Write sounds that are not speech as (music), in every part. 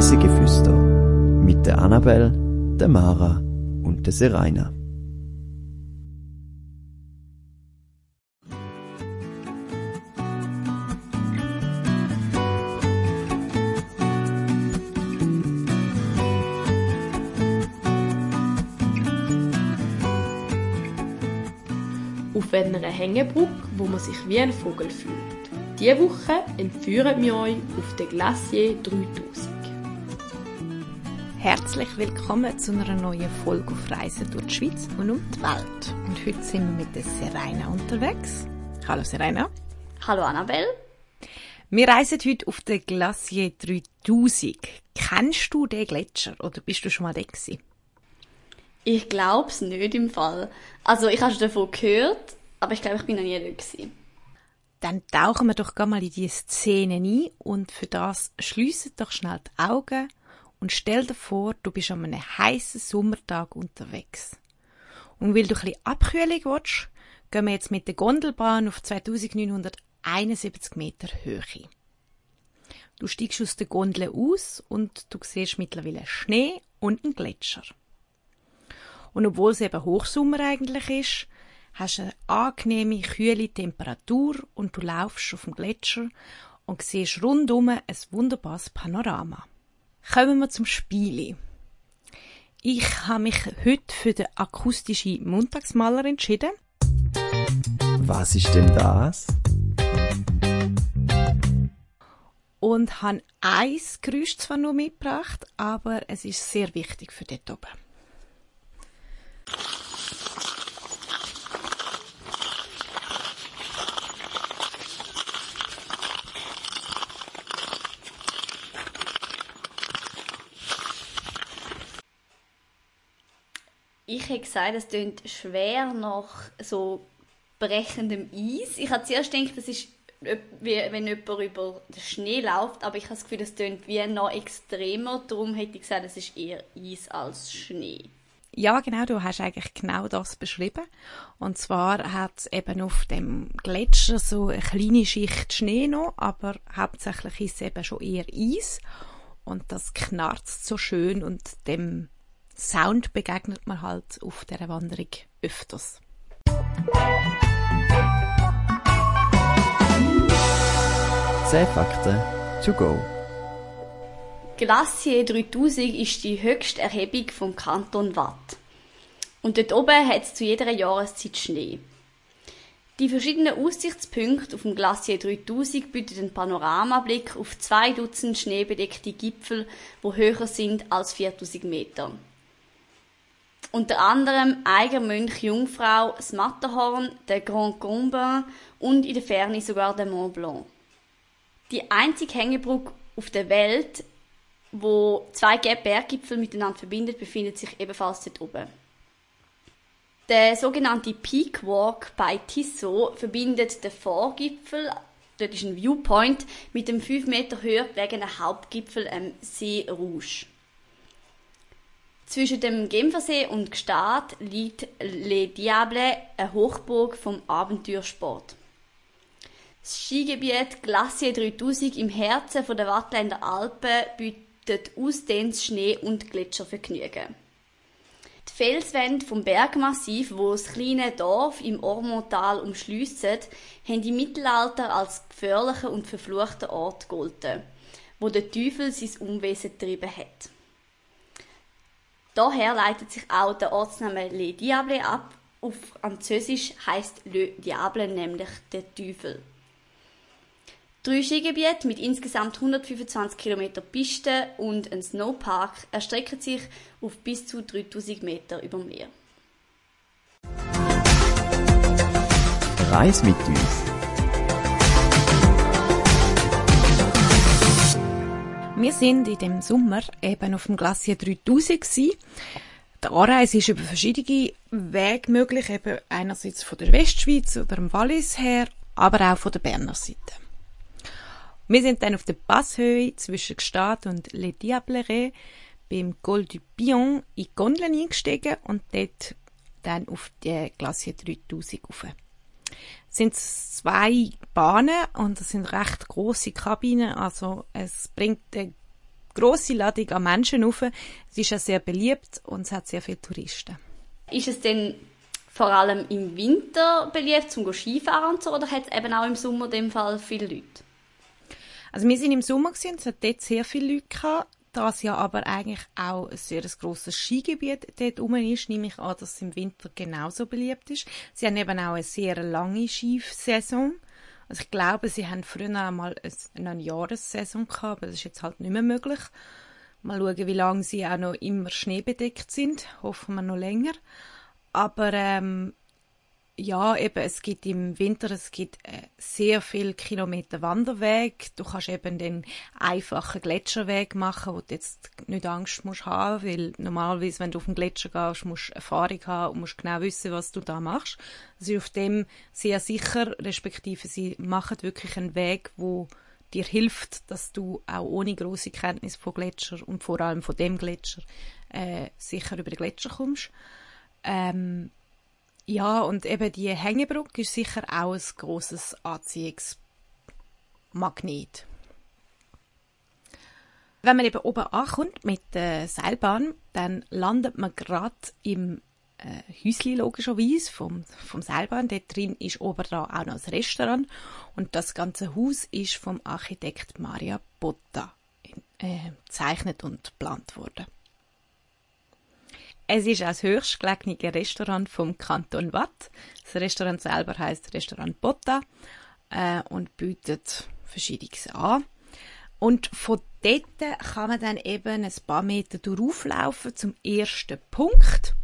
Reisegeflüster mit der Annabel, der Mara und der Seraina. Auf einer Hängebrücke, wo man sich wie ein Vogel fühlt. Diese Woche entführen wir euch auf den Glacier 3000. Herzlich willkommen zu einer neuen Folge auf Reisen durch die Schweiz und um die Welt. Und heute sind wir mit der Serena unterwegs. Hallo Serena. Hallo Annabelle. Wir reisen heute auf den Glacier 3000. Kennst du den Gletscher oder bist du schon mal da gewesen? Ich glaube es nicht im Fall. Also ich habe schon davon gehört, aber ich glaube, ich bin noch nie da gewesen. Dann tauchen wir doch mal in die Szene ein und für das schliessen doch schnell die Augen und stell dir vor, du bist an einem heißen Sommertag unterwegs. Und weil du ein bisschen Abkühlung willst, gehen wir jetzt mit der Gondelbahn auf 2971 Meter Höhe. Du steigst aus der Gondel aus und du siehst mittlerweile Schnee und einen Gletscher. Und obwohl es eben Hochsommer eigentlich ist, hast du eine angenehme, kühle Temperatur und du laufst auf dem Gletscher und siehst rundum ein wunderbares Panorama. Kommen wir zum Spiele. Ich habe mich heute für den akustischen Montagsmaler entschieden. Was ist denn das? Und habe ein Geräusch zwar nur mitgebracht, aber es ist sehr wichtig für dort oben. Ich hätte gesagt, es klingt schwer nach so brechendem Eis. Ich habe zuerst gedacht, das ist wie wenn jemand über den Schnee läuft, aber ich habe das Gefühl, das klingt wie noch extremer. Darum hätte ich gesagt, es ist eher Eis als Schnee. Ja, genau, du hast eigentlich genau das beschrieben. Und zwar hat es eben auf dem Gletscher so eine kleine Schicht Schnee noch, aber hauptsächlich ist es eben schon eher Eis. Und das knarzt so schön und dem Sound begegnet man halt auf der Wanderung öfters. Zehn Fakten to go. Glacier 3000 ist die höchste Erhebung vom Kanton Watt. Und dort oben hat es zu jeder Jahreszeit Schnee. Die verschiedenen Aussichtspunkte auf dem Glacier 3000 bieten einen Panoramablick auf zwei Dutzend schneebedeckte Gipfel, wo höher sind als 4000 Meter. Unter anderem Eigermönch Jungfrau, das Matterhorn, der Grand Combin und in der Ferne sogar der Mont Blanc. Die einzige Hängebrücke auf der Welt, wo zwei Berggipfel miteinander verbindet, befindet sich ebenfalls dort oben. Der sogenannte Peak Walk bei Tissot verbindet den Vorgipfel, dort ist ein Viewpoint, mit dem 5 Meter höher gelegenen Hauptgipfel am See Rouge. Zwischen dem Genfersee und Gstaad liegt Les Diables, eine Hochburg vom Abenteuersport. Das Skigebiet Glacier 3000 im Herzen der Wattländer Alpen bietet ausdehntes Schnee- und Gletschervergnügen. Die Felswände vom Bergmassiv, wo das kleine Dorf im Ormontal umschliessen, haben im Mittelalter als gefährlicher und verfluchter Ort gegolten, wo der Teufel sein Unwesen getrieben hat. Daher leitet sich auch der Ortsname Le Diable ab. Auf Französisch heißt Le Diable nämlich der Teufel. Drei Skigebiete mit insgesamt 125 km Piste und ein Snowpark erstrecken sich auf bis zu 3000 Meter über Meer. Reis mit uns. Wir sind in dem Sommer eben auf dem Glacier 3000 gewesen. Die Anreise ist über verschiedene Wege möglich, eben einerseits von der Westschweiz oder dem Wallis her, aber auch von der Berner Seite. Wir sind dann auf der Passhöhe zwischen Gstaad und Les Diablerets beim Col du Pion in die Gondeln eingestiegen und dort dann auf die Glacier 3000 rauf. Es sind zwei Bahnen und es sind recht große Kabinen, also es bringt eine grosse Ladung an Menschen rauf. Es ist ja sehr beliebt und es hat sehr viele Touristen. Ist es denn vor allem im Winter beliebt zum Skifahren und so, oder hat es eben auch im Sommer in dem Fall viele Leute? Also wir sind im Sommer gesehen, es hat dort sehr viele Leute gehabt. Das ja aber eigentlich auch ein sehr grosses Skigebiet dort rum ist, nehme ich an, dass es im Winter genauso beliebt ist. Sie haben eben auch eine sehr lange Skisaison. Also ich glaube, sie haben früher einmal eine Jahressaison gehabt, aber das ist jetzt halt nicht mehr möglich. Mal schauen, wie lange sie auch noch immer schneebedeckt sind. Hoffen wir noch länger. Aber ähm, ja, eben, es gibt im Winter, es gibt äh, sehr viele Kilometer Wanderweg. Du kannst eben den einfachen Gletscherweg machen, wo du jetzt nicht Angst musst haben, weil normalerweise, wenn du auf den Gletscher gehst, musst du Erfahrung haben und musst genau wissen, was du da machst. Sie ist auf dem sehr sicher, respektive sie machen wirklich einen Weg, wo dir hilft, dass du auch ohne große Kenntnis von Gletscher und vor allem von dem Gletscher äh, sicher über den Gletscher kommst. Ähm, ja, und eben die Hängebrücke ist sicher auch ein grosses Anziehungsmagnet. Wenn man eben oben ankommt mit der Seilbahn, dann landet man gerade im äh, Häusli logischerweise vom, vom Seilbahn. Dort drin ist oben auch noch ein Restaurant und das ganze Haus ist vom Architekt Maria Botta äh, gezeichnet und geplant worden. Es ist das höchstgelegene Restaurant vom Kanton Watt. Das Restaurant selber heißt Restaurant Botta äh, und bietet Verschiedenes an. Und von dort kann man dann eben ein paar Meter durchlaufen zum ersten Punkt,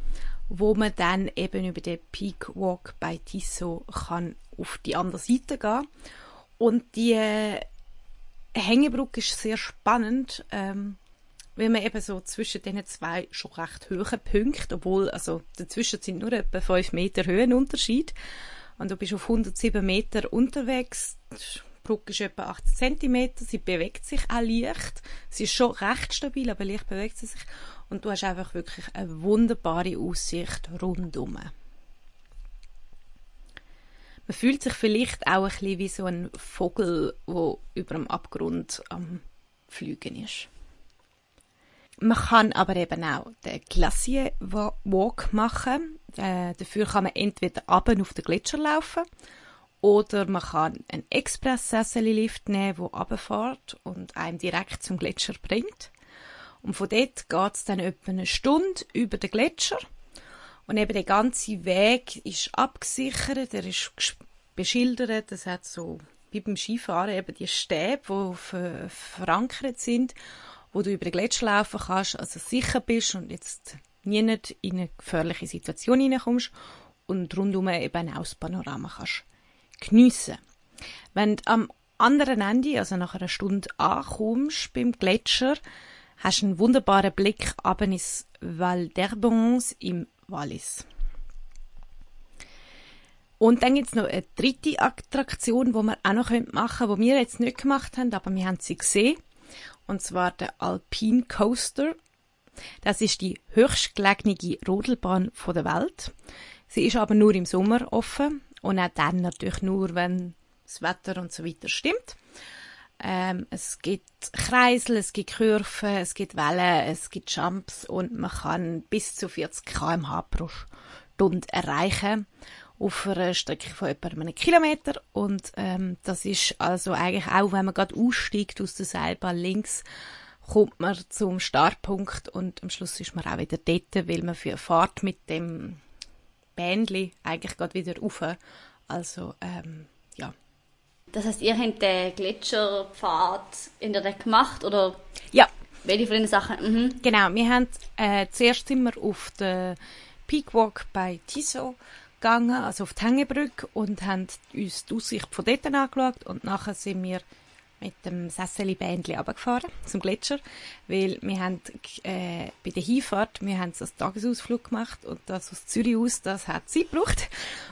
wo man dann eben über den Peak Walk bei Tissot kann auf die andere Seite gehen. Und die äh, Hängebrücke ist sehr spannend. Ähm, weil man eben so zwischen diesen zwei schon recht hohen Punkten, obwohl, also dazwischen sind nur etwa 5 Meter Höhenunterschied und du bist auf 107 Meter unterwegs, die Brücke ist etwa 80 Zentimeter, sie bewegt sich auch leicht, sie ist schon recht stabil, aber leicht bewegt sie sich und du hast einfach wirklich eine wunderbare Aussicht rundum. Man fühlt sich vielleicht auch ein bisschen wie so ein Vogel, der über dem Abgrund am Fliegen ist. Man kann aber eben auch den Glacier Walk machen. Äh, dafür kann man entweder ab auf den Gletscher laufen oder man kann einen Express-Sessel-Lift nehmen, der runterfährt und einen direkt zum Gletscher bringt. Und von dort geht es dann etwa eine Stunde über den Gletscher. Und eben der ganze Weg ist abgesichert, er ist beschildert, es hat so wie beim Skifahren eben die Stäbe, die verankert sind wo du über den Gletscher laufen kannst, also sicher bist und jetzt nie in eine gefährliche Situation hineinkommst und rundum eben auch das Panorama kannst geniessen. Wenn du am anderen Ende, also nach einer Stunde ankommst beim Gletscher, hast du einen wunderbaren Blick ab ins Val d'Herbons im Wallis. Und dann gibt es noch eine dritte Attraktion, die wir auch noch machen können, die wir jetzt nicht gemacht haben, aber wir haben sie gesehen und zwar der Alpine Coaster. Das ist die höchstgelegene Rodelbahn der Welt. Sie ist aber nur im Sommer offen und auch dann natürlich nur, wenn das Wetter und so weiter stimmt. Ähm, es gibt Kreisel, es gibt Kurven, es gibt Wellen, es gibt Jumps und man kann bis zu 40 km/h pro Stunde erreichen auf einer Strecke von etwa einem Kilometer und ähm, das ist also eigentlich auch, wenn man gerade aussteigt aus der Seilbahn links, kommt man zum Startpunkt und am Schluss ist man auch wieder dort, weil man für Fahrt mit dem Bändli eigentlich gerade wieder rauf. Also ähm, ja. Das heißt, ihr habt den Gletscherpfad in der gemacht oder? Ja. Welche von den Sachen? Mhm. Genau, wir haben äh, zuerst immer auf der Peakwalk bei Tissot gegangen, also auf die Hängebrücke und haben uns die Aussicht von dort angeschaut. Und nachher sind wir mit dem Sesseli-Bändchen runtergefahren zum Gletscher, weil wir haben äh, bei der Hinfahrt, wir haben so einen Tagesausflug gemacht und das aus Zürich aus, das hat Zeit gebraucht.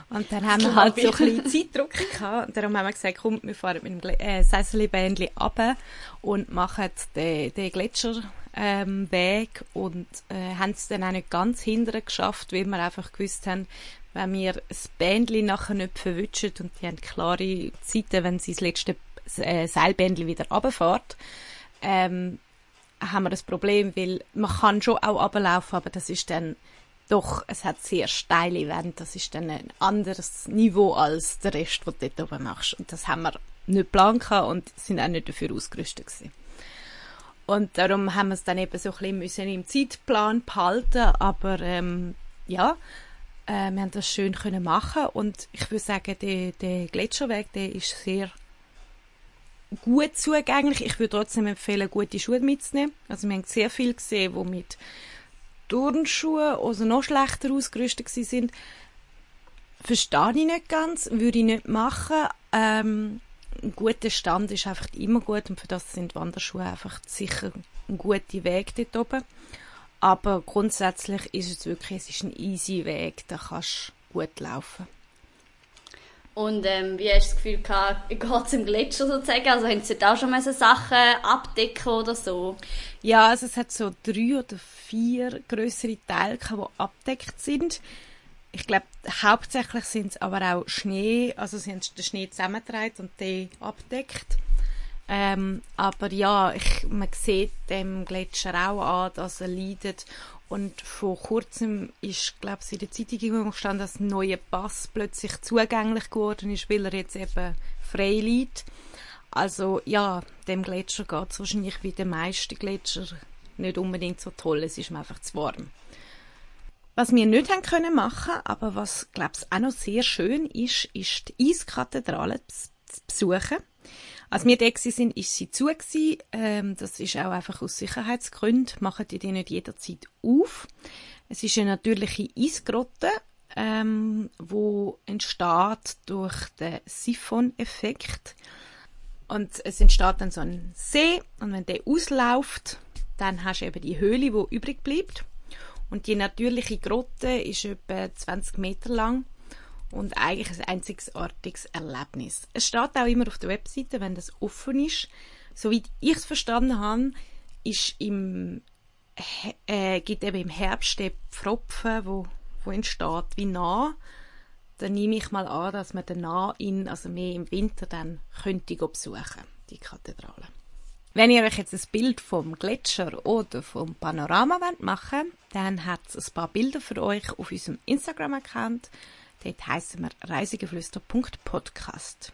Und dann haben wir halt so ein bisschen Zeitdruck gehabt. Und darum haben wir gesagt, komm, wir fahren mit dem äh, Sesseli-Bändchen runter und machen den, den Gletscher ähm, und äh, haben es dann auch nicht ganz hinterher geschafft, weil wir einfach gewusst haben, wenn wir das Bändchen nachher nicht verwutschen und die haben klare Zeiten, wenn sie das letzte äh, Seilbändchen wieder runterfährt, ähm, haben wir das Problem, weil man kann schon auch runterlaufen, aber das ist dann doch, es hat sehr steile Wände, das ist dann ein anderes Niveau als der Rest, was du dort oben machst. Und das haben wir nicht geplant und sind auch nicht dafür ausgerüstet gewesen. Und darum haben wir es dann eben so ein bisschen im Zeitplan behalten, aber ähm, ja, äh, wir haben das schön können machen und ich würde sagen, der, der Gletscherweg, der ist sehr gut zugänglich. Ich würde trotzdem empfehlen, gute Schuhe mitzunehmen. Also wir haben sehr viel gesehen, wo mit Turnschuhe also noch schlechter ausgerüstet sind. Verstehe ich nicht ganz, würde ich nicht machen. Ähm, ein guter Stand ist einfach immer gut und für das sind Wanderschuhe einfach sicher ein guter Weg dort oben. Aber grundsätzlich ist es wirklich, es ist ein easy Weg, da kannst du gut laufen. Und ähm, wie hast du das Gefühl gehabt, (laughs) geht es im Gletscher sozusagen? Also haben Sie da auch schon mal so Sachen abdecken oder so? Ja, also es hat so drei oder vier größere Teile, die abdeckt sind. Ich glaube, hauptsächlich sind es aber auch Schnee, also sie haben den Schnee zusammengetragen und den abdeckt. Ähm, aber ja, ich, man sieht dem Gletscher auch an, dass er leidet. Und vor kurzem ist, glaube ich, in der Zeitung gestanden, dass ein neuer Pass plötzlich zugänglich geworden ist, weil er jetzt eben frei liegt. Also ja, dem Gletscher geht es wahrscheinlich wie den meisten Gletscher nicht unbedingt so toll. Es ist mir einfach zu warm. Was wir nicht haben können machen, aber was glaube ich auch noch sehr schön ist, ist die Eiskathedrale zu besuchen. Als wir da sind, ist sie zu gewesen. Ähm, das ist auch einfach aus Sicherheitsgründen. Machen die die nicht jederzeit auf. Es ist eine natürliche Eisgrotte, ähm, wo entsteht durch den Siphon-Effekt. Und es entsteht dann so ein See und wenn der ausläuft, dann hast du eben die Höhle, die übrig bleibt. Und die natürliche Grotte ist etwa 20 Meter lang und eigentlich ein einzigartiges Erlebnis. Es steht auch immer auf der Webseite, wenn das offen ist. Soweit ich es verstanden habe, ist im, äh, gibt eben im Herbst der Pfropfen, wo, wo entsteht, wie nah. Dann nehme ich mal an, dass man den nah in, also mehr im Winter dann könnte besuchen, die Kathedrale. Wenn ihr euch jetzt ein Bild vom Gletscher oder vom Panorama machen wollt, dann hat es ein paar Bilder für euch auf unserem Instagram-Account. Dort heißen wir reisegeflüster.podcast.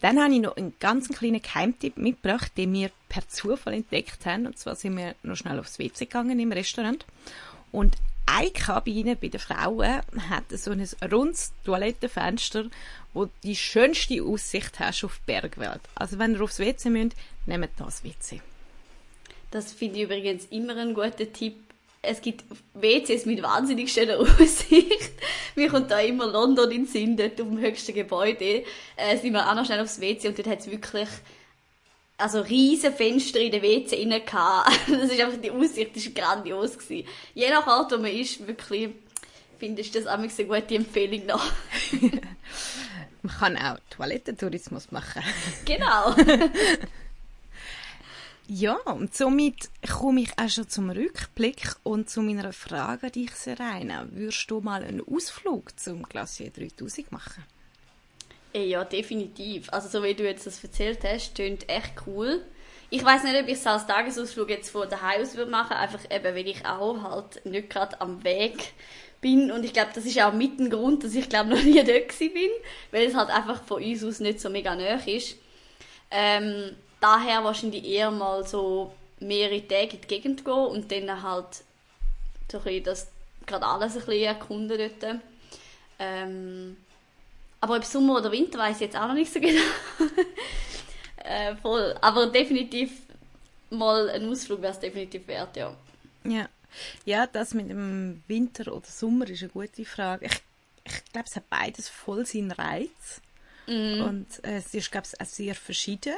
Dann habe ich noch einen ganz kleinen Geheimtipp mitgebracht, den wir per Zufall entdeckt haben. Und zwar sind wir noch schnell aufs WC gegangen im Restaurant. Und eine Kabine bei den Frauen hat so ein rundes Toilettenfenster, wo die schönste Aussicht hast auf die Bergwelt. Also wenn ihr aufs WC müsst, nehmt das WC. Das finde ich übrigens immer ein guter Tipp. Es gibt WCs mit wahnsinnig schöner (laughs) Aussicht. Mir kommt da immer London in den Sinn, dort auf dem höchsten Gebäude. Äh, sind wir auch noch schnell aufs WC und dort hat es wirklich also riesen Fenster in den WC innen (laughs) Das ist einfach die Aussicht, ist grandios gewesen. Je nach Art, wo man ist, wirklich finde ich das auch eine gute Empfehlung noch. (laughs) man kann auch Toilettentourismus machen. Genau. Ja, und somit komme ich auch schon zum Rückblick und zu meiner Frage an dich, Serena. Würdest du mal einen Ausflug zum Glacier 3000 machen? Äh, ja, definitiv. Also so wie du jetzt das erzählt hast, klingt echt cool. Ich weiß nicht, ob ich es als Tagesausflug jetzt von daheim aus würde machen, einfach eben, weil ich auch halt nicht gerade am Weg bin und ich glaube, das ist auch mit ein Grund, dass ich glaube (laughs) noch nie dort bin, weil es halt einfach von uns aus nicht so mega nah ist. Ähm, daher wahrscheinlich eher mal so mehrere Tage in die Gegend gehen und dann halt so ein bisschen das gerade alles ein bisschen erkunden dort. Ähm, aber ob Sommer oder Winter weiß ich jetzt auch noch nicht so genau. (laughs) äh, voll. Aber definitiv mal ein Ausflug wäre es definitiv wert, ja. Ja. Ja, das mit dem Winter oder Sommer ist eine gute Frage. Ich, ich glaube, es hat beides voll seinen Reiz. Mm. Und äh, es ist, glaube ich, auch sehr verschieden.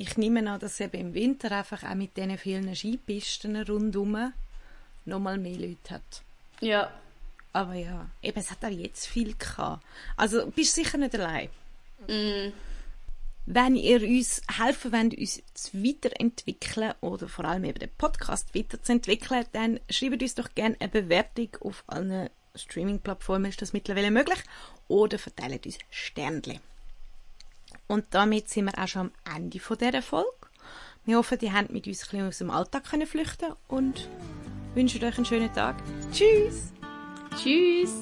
Ich nehme an, dass eben im Winter einfach auch mit diesen vielen Skipisten rundherum nochmal mehr Leute hat. Ja, aber ja, eben, es hat auch jetzt viel gehabt. Also, bist sicher nicht allein. Mm. Wenn ihr uns helfen wollt, uns zu weiterentwickeln oder vor allem eben den Podcast weiterzuentwickeln, dann schreibt uns doch gerne eine Bewertung auf allen Streaming-Plattformen, ist das mittlerweile möglich, oder verteilt uns Sternchen. Und damit sind wir auch schon am Ende dieser Folge. Wir hoffen, ihr habt mit uns ein bisschen aus dem Alltag können flüchten und wünschen euch einen schönen Tag. Tschüss! Tschüss!